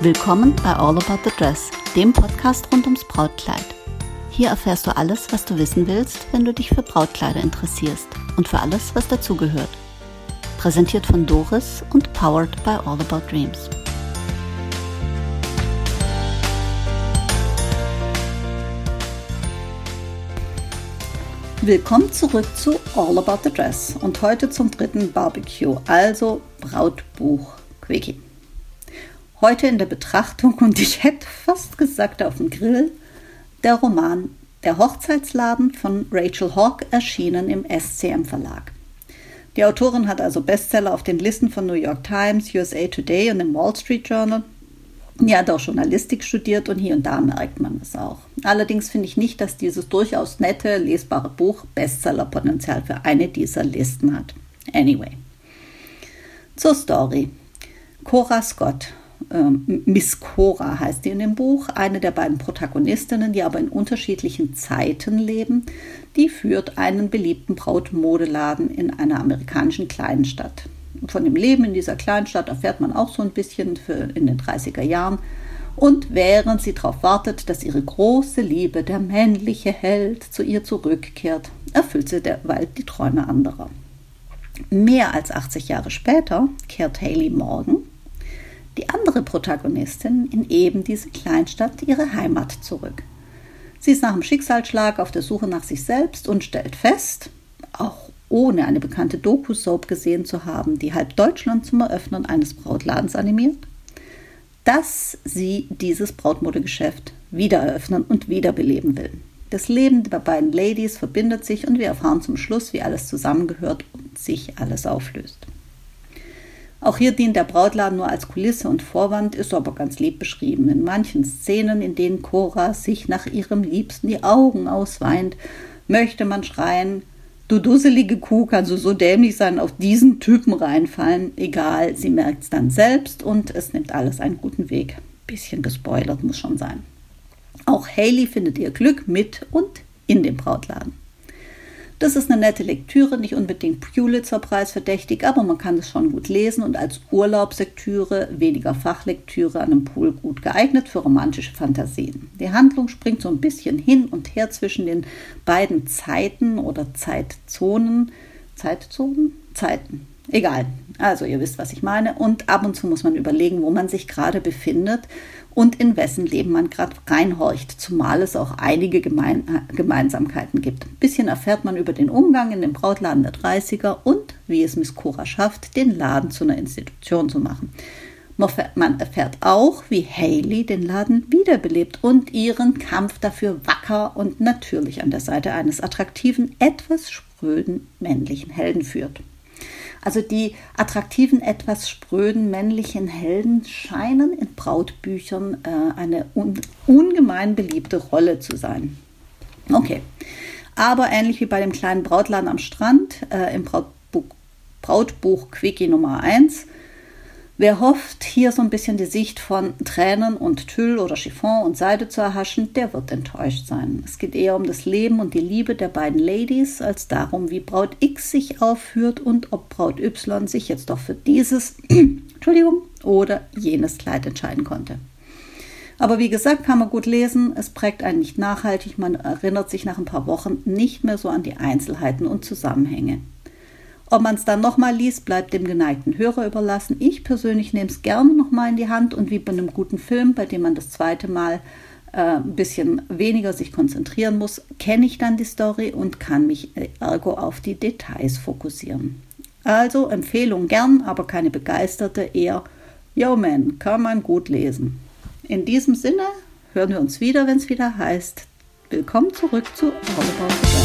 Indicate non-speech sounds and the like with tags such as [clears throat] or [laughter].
Willkommen bei All About the Dress, dem Podcast rund ums Brautkleid. Hier erfährst du alles, was du wissen willst, wenn du dich für Brautkleider interessierst und für alles, was dazugehört. Präsentiert von Doris und powered by All About Dreams. Willkommen zurück zu All About the Dress und heute zum dritten Barbecue, also Brautbuch Quickie. Heute in der Betrachtung und ich hätte fast gesagt auf dem Grill der Roman Der Hochzeitsladen von Rachel Hawk erschienen im SCM Verlag. Die Autorin hat also Bestseller auf den Listen von New York Times, USA Today und dem Wall Street Journal. Die hat auch Journalistik studiert und hier und da merkt man es auch. Allerdings finde ich nicht, dass dieses durchaus nette, lesbare Buch Bestsellerpotenzial für eine dieser Listen hat. Anyway. Zur Story. Cora Scott ähm, Miss Cora heißt die in dem Buch, eine der beiden Protagonistinnen, die aber in unterschiedlichen Zeiten leben, die führt einen beliebten Brautmodeladen in einer amerikanischen Kleinstadt. Von dem Leben in dieser Kleinstadt erfährt man auch so ein bisschen für in den 30er Jahren. Und während sie darauf wartet, dass ihre große Liebe, der männliche Held, zu ihr zurückkehrt, erfüllt sie derweil die Träume anderer. Mehr als 80 Jahre später kehrt Haley Morgan, die andere Protagonistin in eben diese Kleinstadt ihre Heimat zurück. Sie ist nach dem Schicksalsschlag auf der Suche nach sich selbst und stellt fest, auch ohne eine bekannte Doku-Soap gesehen zu haben, die halb Deutschland zum Eröffnen eines Brautladens animiert, dass sie dieses Brautmodegeschäft wieder eröffnen und wiederbeleben will. Das Leben der beiden Ladies verbindet sich und wir erfahren zum Schluss, wie alles zusammengehört und sich alles auflöst. Auch hier dient der Brautladen nur als Kulisse und Vorwand, ist aber ganz lieb beschrieben. In manchen Szenen, in denen Cora sich nach ihrem Liebsten die Augen ausweint, möchte man schreien, du dusselige Kuh, kannst du so dämlich sein, auf diesen Typen reinfallen. Egal, sie merkt es dann selbst und es nimmt alles einen guten Weg. Bisschen gespoilert muss schon sein. Auch Haley findet ihr Glück mit und in dem Brautladen. Das ist eine nette Lektüre, nicht unbedingt Pulitzer-Preis verdächtig, aber man kann es schon gut lesen und als Urlaubslektüre, weniger Fachlektüre an einem Pool gut geeignet für romantische Fantasien. Die Handlung springt so ein bisschen hin und her zwischen den beiden Zeiten oder Zeitzonen. Zeitzonen? Zeiten. Egal. Also ihr wisst, was ich meine. Und ab und zu muss man überlegen, wo man sich gerade befindet und in wessen Leben man gerade reinhorcht, zumal es auch einige Gemein Gemeinsamkeiten gibt. Ein bisschen erfährt man über den Umgang in dem Brautladen der 30er und wie es Miss Cora schafft, den Laden zu einer Institution zu machen. Man erfährt auch, wie Haley den Laden wiederbelebt und ihren Kampf dafür wacker und natürlich an der Seite eines attraktiven, etwas spröden männlichen Helden führt. Also die attraktiven, etwas spröden männlichen Helden scheinen in Brautbüchern äh, eine un ungemein beliebte Rolle zu sein. Okay, aber ähnlich wie bei dem kleinen Brautladen am Strand äh, im Brautbuch, Brautbuch Quickie Nummer 1 Wer hofft, hier so ein bisschen die Sicht von Tränen und Tüll oder Chiffon und Seide zu erhaschen, der wird enttäuscht sein. Es geht eher um das Leben und die Liebe der beiden Ladies, als darum, wie Braut X sich aufführt und ob Braut Y sich jetzt doch für dieses, [clears throat] Entschuldigung, oder jenes Kleid entscheiden konnte. Aber wie gesagt, kann man gut lesen, es prägt einen nicht nachhaltig, man erinnert sich nach ein paar Wochen nicht mehr so an die Einzelheiten und Zusammenhänge. Ob man es dann nochmal liest, bleibt dem geneigten Hörer überlassen. Ich persönlich nehme es gerne nochmal in die Hand und wie bei einem guten Film, bei dem man das zweite Mal äh, ein bisschen weniger sich konzentrieren muss, kenne ich dann die Story und kann mich äh, ergo auf die Details fokussieren. Also Empfehlung gern, aber keine begeisterte, eher Yo man, kann man gut lesen. In diesem Sinne hören wir uns wieder, wenn es wieder heißt, willkommen zurück zu About